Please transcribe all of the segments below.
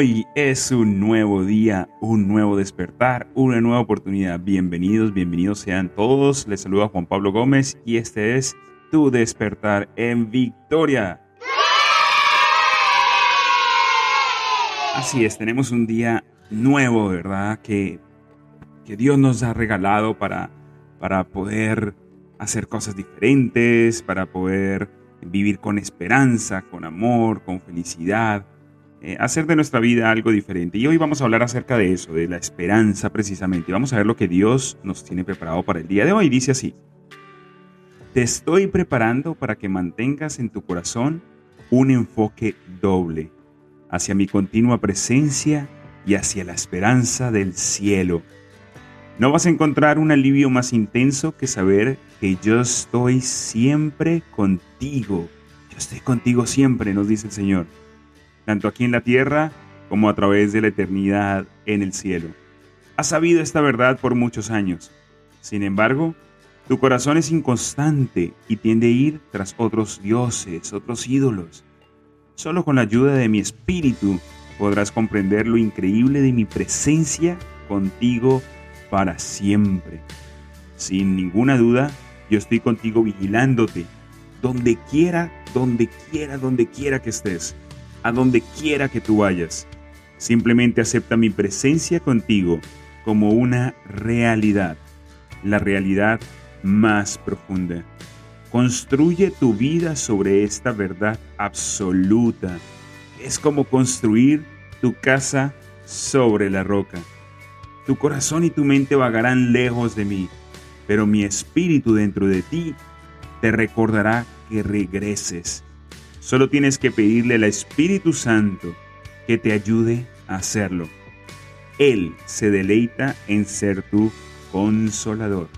Hoy es un nuevo día, un nuevo despertar, una nueva oportunidad. Bienvenidos, bienvenidos sean todos. Les saluda Juan Pablo Gómez y este es Tu despertar en victoria. Así es, tenemos un día nuevo, ¿verdad? Que, que Dios nos ha regalado para, para poder hacer cosas diferentes, para poder vivir con esperanza, con amor, con felicidad eh, hacer de nuestra vida algo diferente. Y hoy vamos a hablar acerca de eso, de la esperanza precisamente. vamos a ver lo que Dios nos tiene preparado para el día de hoy. Dice así, te estoy preparando para que mantengas en tu corazón un enfoque doble hacia mi continua presencia y hacia la esperanza del cielo. No vas a encontrar un alivio más intenso que saber que yo estoy siempre contigo. Yo estoy contigo siempre, nos dice el Señor tanto aquí en la tierra como a través de la eternidad en el cielo. Has sabido esta verdad por muchos años. Sin embargo, tu corazón es inconstante y tiende a ir tras otros dioses, otros ídolos. Solo con la ayuda de mi espíritu podrás comprender lo increíble de mi presencia contigo para siempre. Sin ninguna duda, yo estoy contigo vigilándote, donde quiera, donde quiera, donde quiera que estés a donde quiera que tú vayas. Simplemente acepta mi presencia contigo como una realidad, la realidad más profunda. Construye tu vida sobre esta verdad absoluta. Es como construir tu casa sobre la roca. Tu corazón y tu mente vagarán lejos de mí, pero mi espíritu dentro de ti te recordará que regreses Solo tienes que pedirle al Espíritu Santo que te ayude a hacerlo. Él se deleita en ser tu consolador.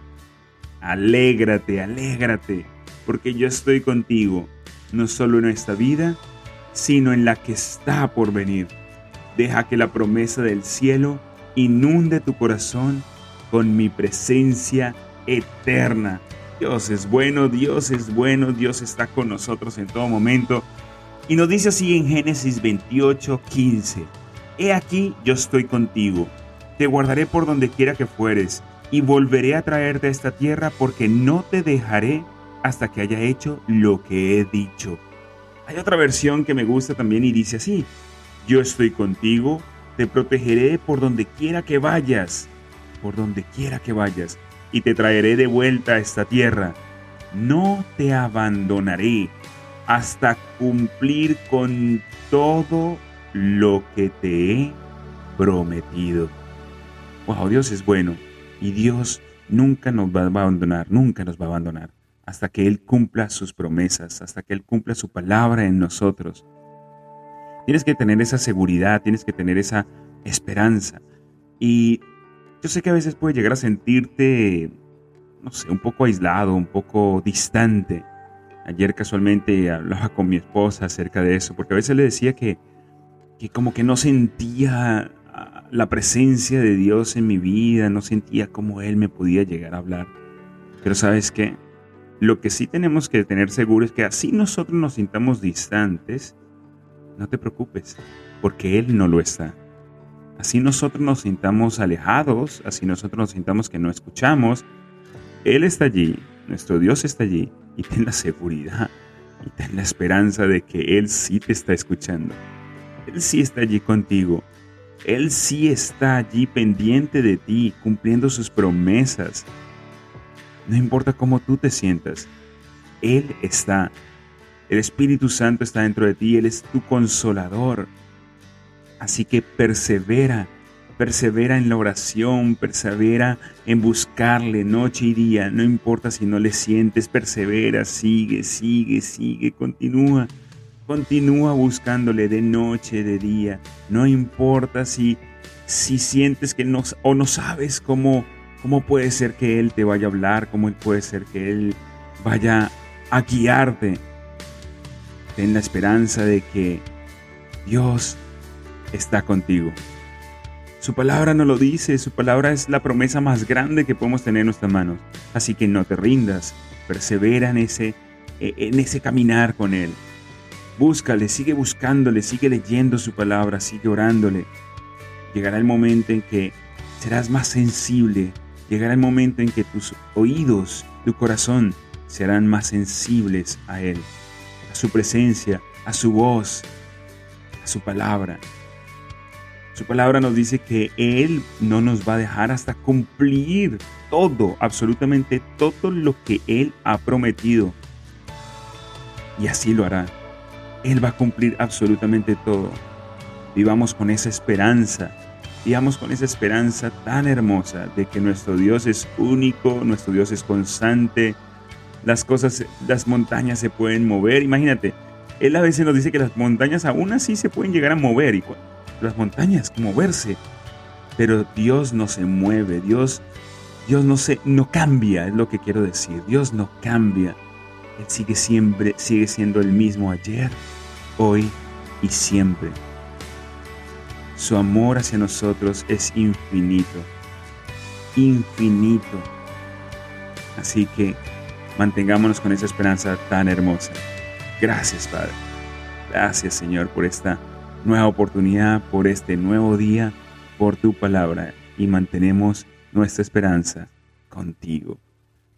Alégrate, alégrate, porque yo estoy contigo, no solo en esta vida, sino en la que está por venir. Deja que la promesa del cielo inunde tu corazón con mi presencia eterna Dios es bueno, Dios es bueno, Dios está con nosotros en todo momento. Y nos dice así en Génesis 28, 15. He aquí yo estoy contigo, te guardaré por donde quiera que fueres, y volveré a traerte a esta tierra porque no te dejaré hasta que haya hecho lo que he dicho. Hay otra versión que me gusta también y dice así, yo estoy contigo, te protegeré por donde quiera que vayas, por donde quiera que vayas y te traeré de vuelta a esta tierra. No te abandonaré hasta cumplir con todo lo que te he prometido. Wow, Dios es bueno y Dios nunca nos va a abandonar, nunca nos va a abandonar hasta que Él cumpla sus promesas, hasta que Él cumpla su palabra en nosotros. Tienes que tener esa seguridad, tienes que tener esa esperanza. Y yo sé que a veces puede llegar a sentirte, no sé, un poco aislado, un poco distante. Ayer casualmente hablaba con mi esposa acerca de eso, porque a veces le decía que, que como que no sentía ah, la presencia de Dios en mi vida, no sentía cómo Él me podía llegar a hablar. Pero sabes qué, lo que sí tenemos que tener seguro es que así nosotros nos sintamos distantes, no te preocupes, porque Él no lo está. Así nosotros nos sintamos alejados, así nosotros nos sintamos que no escuchamos, Él está allí, nuestro Dios está allí y ten la seguridad y ten la esperanza de que Él sí te está escuchando. Él sí está allí contigo. Él sí está allí pendiente de ti, cumpliendo sus promesas. No importa cómo tú te sientas, Él está. El Espíritu Santo está dentro de ti, Él es tu consolador. Así que persevera, persevera en la oración, persevera en buscarle noche y día, no importa si no le sientes, persevera, sigue, sigue, sigue, continúa. Continúa buscándole de noche, de día. No importa si, si sientes que no o no sabes cómo, cómo puede ser que Él te vaya a hablar, cómo puede ser que Él vaya a guiarte. Ten la esperanza de que Dios está contigo. Su palabra no lo dice, su palabra es la promesa más grande que podemos tener en nuestras manos. Así que no te rindas, persevera en ese, en ese caminar con Él. Búscale, sigue buscándole, sigue leyendo su palabra, sigue orándole. Llegará el momento en que serás más sensible, llegará el momento en que tus oídos, tu corazón serán más sensibles a Él, a su presencia, a su voz, a su palabra. Su palabra nos dice que Él no nos va a dejar hasta cumplir todo, absolutamente todo lo que Él ha prometido. Y así lo hará. Él va a cumplir absolutamente todo. Vivamos con esa esperanza. Vivamos con esa esperanza tan hermosa de que nuestro Dios es único, nuestro Dios es constante. Las cosas, las montañas se pueden mover. Imagínate, Él a veces nos dice que las montañas aún así se pueden llegar a mover. Las montañas, moverse. Pero Dios no se mueve, Dios, Dios no, se, no cambia, es lo que quiero decir. Dios no cambia. Él sigue siempre, sigue siendo el mismo ayer, hoy y siempre. Su amor hacia nosotros es infinito, infinito. Así que mantengámonos con esa esperanza tan hermosa. Gracias, Padre. Gracias, Señor, por esta nueva oportunidad, por este nuevo día, por tu palabra y mantenemos nuestra esperanza contigo.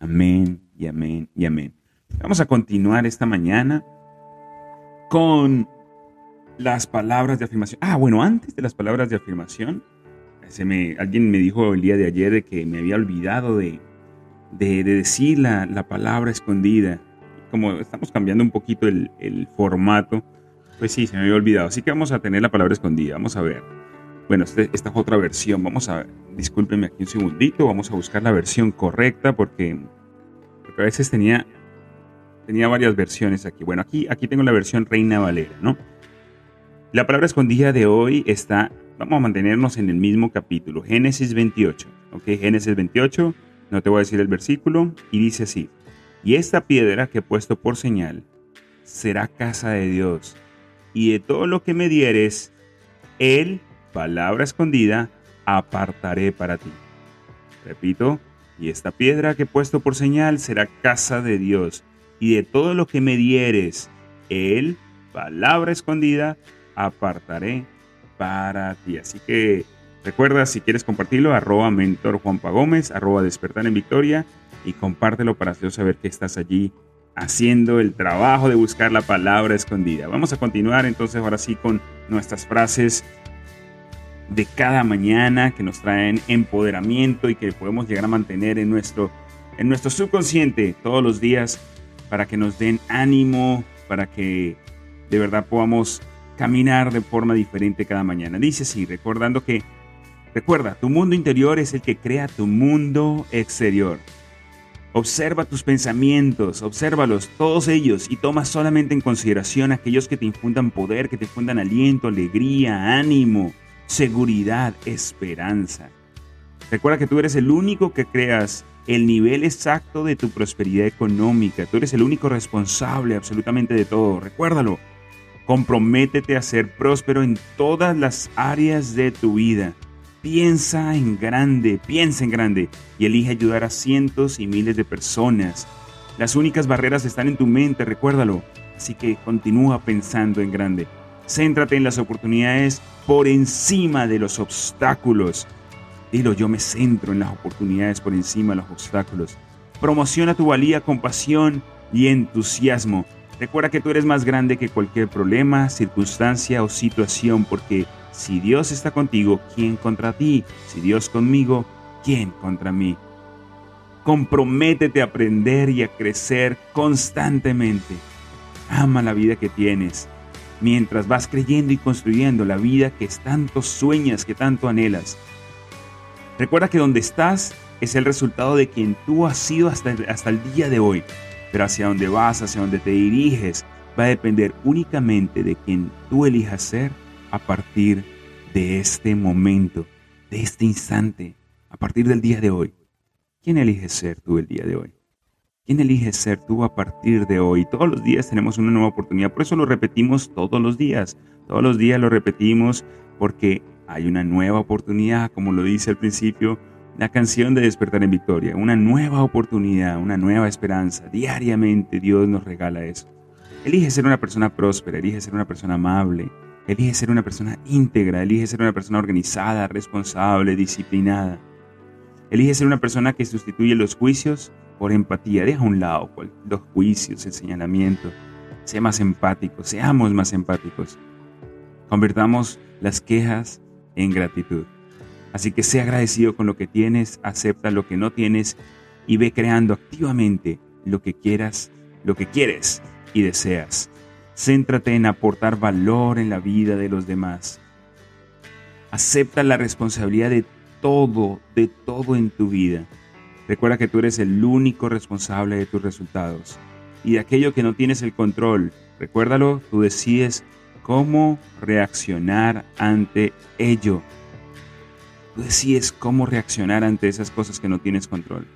Amén y amén y amén. Vamos a continuar esta mañana con las palabras de afirmación. Ah, bueno, antes de las palabras de afirmación, se me, alguien me dijo el día de ayer de que me había olvidado de, de, decir la, la, palabra escondida. Como estamos cambiando un poquito el, el formato, pues sí, se me había olvidado. Así que vamos a tener la palabra escondida. Vamos a ver. Bueno, este, esta es otra versión. Vamos a. Discúlpenme aquí un segundito. Vamos a buscar la versión correcta porque, porque a veces tenía, tenía varias versiones aquí. Bueno, aquí, aquí tengo la versión Reina Valera, ¿no? La palabra escondida de hoy está. Vamos a mantenernos en el mismo capítulo. Génesis 28. ¿Ok? Génesis 28. No te voy a decir el versículo. Y dice así. Y esta piedra que he puesto por señal será casa de Dios y de todo lo que me dieres, él, palabra escondida, apartaré para ti. Repito, y esta piedra que he puesto por señal será casa de Dios, y de todo lo que me dieres, él, palabra escondida, apartaré para ti. Así que recuerda, si quieres compartirlo, arroba mentor Juanpa Gómez, arroba despertar en victoria, y compártelo para yo saber que estás allí haciendo el trabajo de buscar la palabra escondida. Vamos a continuar entonces ahora sí con nuestras frases de cada mañana que nos traen empoderamiento y que podemos llegar a mantener en nuestro, en nuestro subconsciente todos los días para que nos den ánimo, para que de verdad podamos caminar de forma diferente cada mañana. Dice así, recordando que, recuerda, tu mundo interior es el que crea tu mundo exterior. Observa tus pensamientos, obsérvalos, todos ellos, y toma solamente en consideración aquellos que te infundan poder, que te infundan aliento, alegría, ánimo, seguridad, esperanza. Recuerda que tú eres el único que creas el nivel exacto de tu prosperidad económica. Tú eres el único responsable absolutamente de todo. Recuérdalo. Comprométete a ser próspero en todas las áreas de tu vida. Piensa en grande, piensa en grande y elige ayudar a cientos y miles de personas. Las únicas barreras están en tu mente, recuérdalo. Así que continúa pensando en grande. Céntrate en las oportunidades por encima de los obstáculos. Dilo, yo me centro en las oportunidades por encima de los obstáculos. Promociona tu valía con pasión y entusiasmo. Recuerda que tú eres más grande que cualquier problema, circunstancia o situación porque si Dios está contigo, ¿quién contra ti? Si Dios conmigo, ¿quién contra mí? Comprométete a aprender y a crecer constantemente. Ama la vida que tienes, mientras vas creyendo y construyendo la vida que tanto sueñas, que tanto anhelas. Recuerda que donde estás es el resultado de quien tú has sido hasta, hasta el día de hoy, pero hacia dónde vas, hacia dónde te diriges, va a depender únicamente de quien tú elijas ser a partir de este momento, de este instante, a partir del día de hoy. ¿Quién eliges ser tú el día de hoy? ¿Quién eliges ser tú a partir de hoy? Todos los días tenemos una nueva oportunidad, por eso lo repetimos todos los días. Todos los días lo repetimos porque hay una nueva oportunidad, como lo dice al principio la canción de Despertar en Victoria. Una nueva oportunidad, una nueva esperanza. Diariamente Dios nos regala eso. Elige ser una persona próspera, elige ser una persona amable, elige ser una persona íntegra, elige ser una persona organizada, responsable, disciplinada. Elige ser una persona que sustituye los juicios por empatía. Deja a un lado los juicios, el señalamiento. Sé más empático, seamos más empáticos. Convertamos las quejas en gratitud. Así que sé agradecido con lo que tienes, acepta lo que no tienes y ve creando activamente lo que quieras, lo que quieres y deseas. Céntrate en aportar valor en la vida de los demás. Acepta la responsabilidad de todo, de todo en tu vida. Recuerda que tú eres el único responsable de tus resultados y de aquello que no tienes el control. Recuérdalo, tú decides cómo reaccionar ante ello. Tú decides cómo reaccionar ante esas cosas que no tienes control.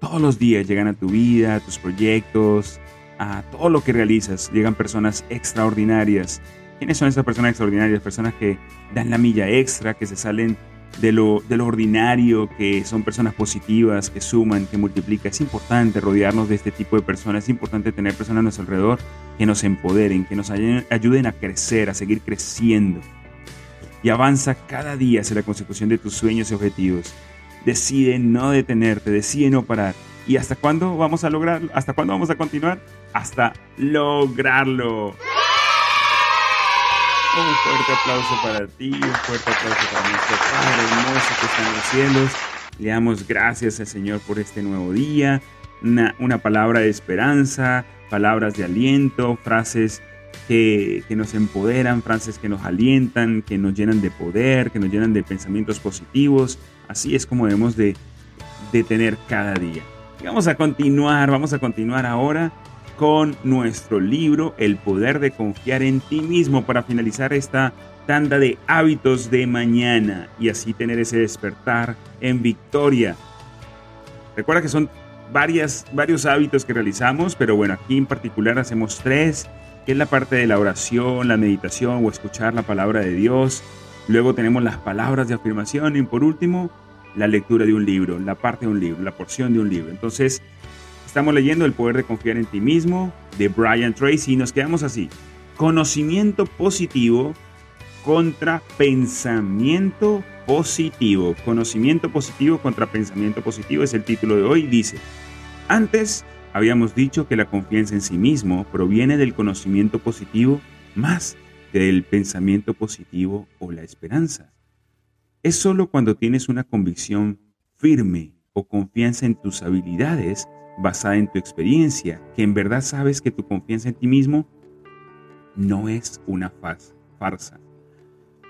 Todos los días llegan a tu vida, a tus proyectos, a todo lo que realizas. Llegan personas extraordinarias. ¿Quiénes son esas personas extraordinarias? Personas que dan la milla extra, que se salen de lo, de lo ordinario, que son personas positivas, que suman, que multiplican. Es importante rodearnos de este tipo de personas, es importante tener personas a nuestro alrededor que nos empoderen, que nos ayuden a crecer, a seguir creciendo. Y avanza cada día hacia la consecución de tus sueños y objetivos. Decide no detenerte, decide no parar. ¿Y hasta cuándo vamos a lograrlo? ¿Hasta cuándo vamos a continuar? Hasta lograrlo. Un fuerte aplauso para ti, un fuerte aplauso para nuestro Padre hermoso que está en los cielos. Le damos gracias al Señor por este nuevo día, una, una palabra de esperanza, palabras de aliento, frases que, que, nos empoderan, frases que nos alientan, que nos llenan de poder, que nos llenan de pensamientos positivos. Así es como debemos de, de tener cada día. Y vamos a continuar, vamos a continuar ahora con nuestro libro El poder de confiar en ti mismo para finalizar esta tanda de hábitos de mañana y así tener ese despertar en victoria. Recuerda que son varias, varios hábitos que realizamos, pero bueno, aquí en particular hacemos tres, que es la parte de la oración, la meditación o escuchar la palabra de Dios. Luego tenemos las palabras de afirmación y por último, la lectura de un libro, la parte de un libro, la porción de un libro. Entonces, Estamos leyendo El poder de confiar en ti mismo de Brian Tracy y nos quedamos así. Conocimiento positivo contra pensamiento positivo. Conocimiento positivo contra pensamiento positivo es el título de hoy. Dice, antes habíamos dicho que la confianza en sí mismo proviene del conocimiento positivo más que del pensamiento positivo o la esperanza. Es solo cuando tienes una convicción firme o confianza en tus habilidades basada en tu experiencia, que en verdad sabes que tu confianza en ti mismo no es una farsa.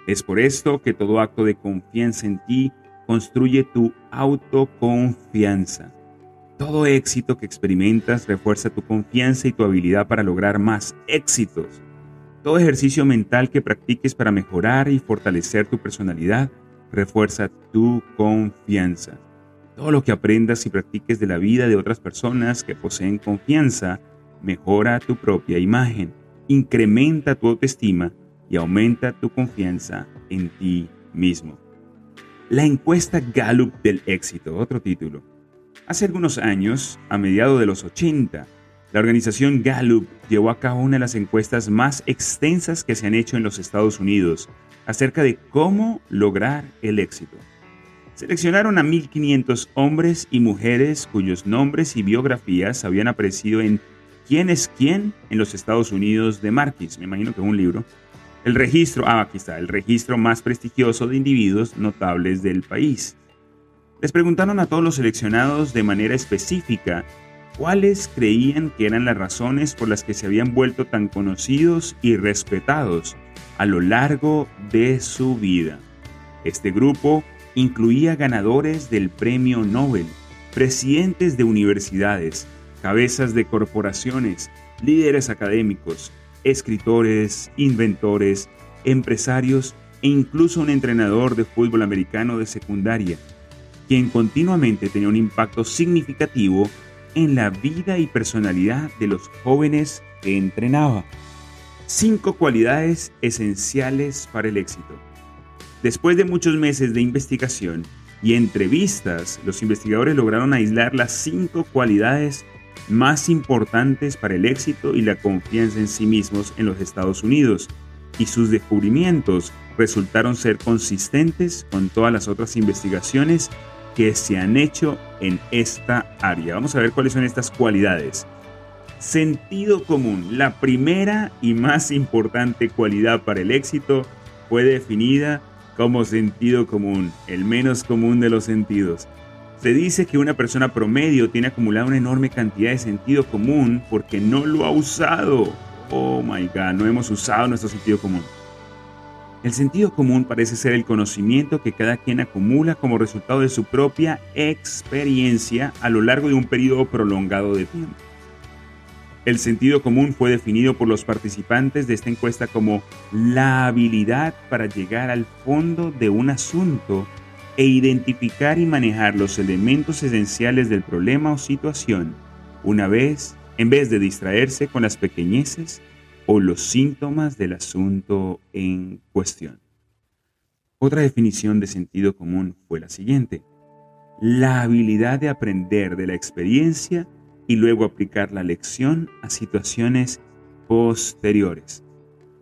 Es por esto que todo acto de confianza en ti construye tu autoconfianza. Todo éxito que experimentas refuerza tu confianza y tu habilidad para lograr más éxitos. Todo ejercicio mental que practiques para mejorar y fortalecer tu personalidad refuerza tu confianza. Todo lo que aprendas y practiques de la vida de otras personas que poseen confianza mejora tu propia imagen, incrementa tu autoestima y aumenta tu confianza en ti mismo. La encuesta Gallup del éxito, otro título. Hace algunos años, a mediados de los 80, la organización Gallup llevó a cabo una de las encuestas más extensas que se han hecho en los Estados Unidos acerca de cómo lograr el éxito. Seleccionaron a 1.500 hombres y mujeres cuyos nombres y biografías habían aparecido en ¿Quién es quién? en los Estados Unidos de Marquis, me imagino que es un libro. El registro, ah, aquí está, el registro más prestigioso de individuos notables del país. Les preguntaron a todos los seleccionados de manera específica cuáles creían que eran las razones por las que se habían vuelto tan conocidos y respetados a lo largo de su vida. Este grupo incluía ganadores del Premio Nobel, presidentes de universidades, cabezas de corporaciones, líderes académicos, escritores, inventores, empresarios e incluso un entrenador de fútbol americano de secundaria, quien continuamente tenía un impacto significativo en la vida y personalidad de los jóvenes que entrenaba. Cinco cualidades esenciales para el éxito. Después de muchos meses de investigación y entrevistas, los investigadores lograron aislar las cinco cualidades más importantes para el éxito y la confianza en sí mismos en los Estados Unidos, y sus descubrimientos resultaron ser consistentes con todas las otras investigaciones que se han hecho en esta área. Vamos a ver cuáles son estas cualidades. Sentido común. La primera y más importante cualidad para el éxito fue definida como sentido común, el menos común de los sentidos. Se dice que una persona promedio tiene acumulada una enorme cantidad de sentido común porque no lo ha usado. Oh my God, no hemos usado nuestro sentido común. El sentido común parece ser el conocimiento que cada quien acumula como resultado de su propia experiencia a lo largo de un periodo prolongado de tiempo. El sentido común fue definido por los participantes de esta encuesta como la habilidad para llegar al fondo de un asunto e identificar y manejar los elementos esenciales del problema o situación, una vez, en vez de distraerse con las pequeñeces o los síntomas del asunto en cuestión. Otra definición de sentido común fue la siguiente. La habilidad de aprender de la experiencia y luego aplicar la lección a situaciones posteriores.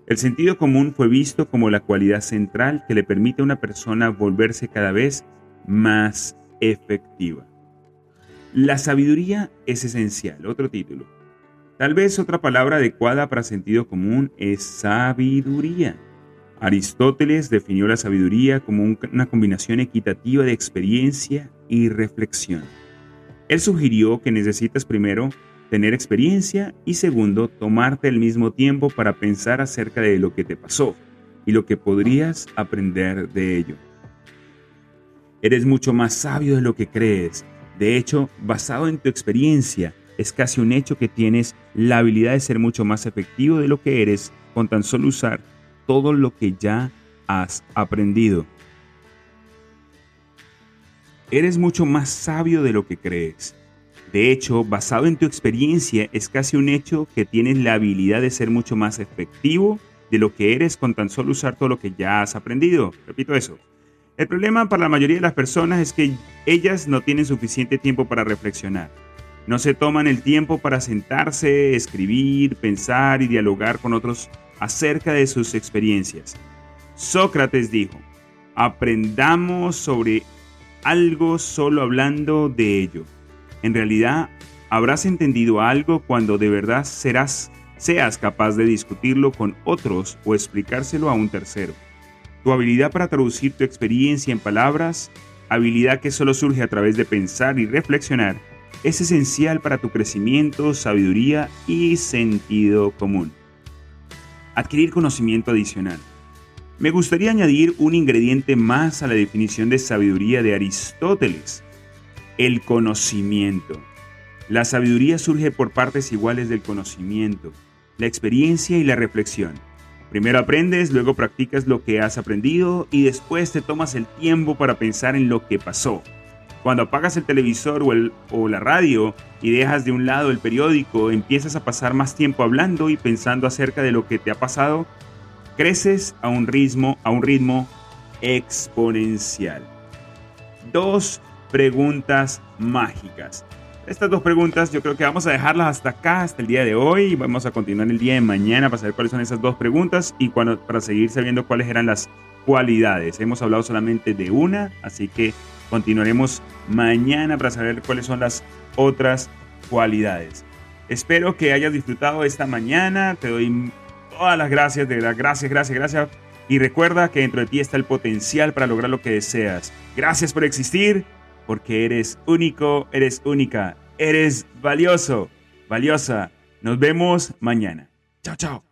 El sentido común fue visto como la cualidad central que le permite a una persona volverse cada vez más efectiva. La sabiduría es esencial, otro título. Tal vez otra palabra adecuada para sentido común es sabiduría. Aristóteles definió la sabiduría como una combinación equitativa de experiencia y reflexión. Él sugirió que necesitas primero tener experiencia y segundo, tomarte el mismo tiempo para pensar acerca de lo que te pasó y lo que podrías aprender de ello. Eres mucho más sabio de lo que crees. De hecho, basado en tu experiencia, es casi un hecho que tienes la habilidad de ser mucho más efectivo de lo que eres con tan solo usar todo lo que ya has aprendido. Eres mucho más sabio de lo que crees. De hecho, basado en tu experiencia, es casi un hecho que tienes la habilidad de ser mucho más efectivo de lo que eres con tan solo usar todo lo que ya has aprendido. Repito eso. El problema para la mayoría de las personas es que ellas no tienen suficiente tiempo para reflexionar. No se toman el tiempo para sentarse, escribir, pensar y dialogar con otros acerca de sus experiencias. Sócrates dijo, aprendamos sobre algo solo hablando de ello. En realidad, habrás entendido algo cuando de verdad serás, seas capaz de discutirlo con otros o explicárselo a un tercero. Tu habilidad para traducir tu experiencia en palabras, habilidad que solo surge a través de pensar y reflexionar, es esencial para tu crecimiento, sabiduría y sentido común. Adquirir conocimiento adicional. Me gustaría añadir un ingrediente más a la definición de sabiduría de Aristóteles, el conocimiento. La sabiduría surge por partes iguales del conocimiento, la experiencia y la reflexión. Primero aprendes, luego practicas lo que has aprendido y después te tomas el tiempo para pensar en lo que pasó. Cuando apagas el televisor o, la radio y dejas de un lado el periódico, empiezas a pasar más tiempo hablando y pensando acerca de lo que te ha pasado creces a un ritmo, a un ritmo exponencial. Dos preguntas mágicas. Estas dos preguntas yo creo que vamos a dejarlas hasta acá, hasta el día de hoy. Vamos a continuar el día de mañana para saber cuáles son esas dos preguntas y cuando, para seguir sabiendo cuáles eran las cualidades. Hemos hablado solamente de una, así que continuaremos mañana para saber cuáles son las otras cualidades. Espero que hayas disfrutado esta mañana. Te doy todas las gracias, de verdad, gracias, gracias, gracias. Y recuerda que dentro de ti está el potencial para lograr lo que deseas. Gracias por existir, porque eres único, eres única, eres valioso, valiosa. Nos vemos mañana. Chao, chao.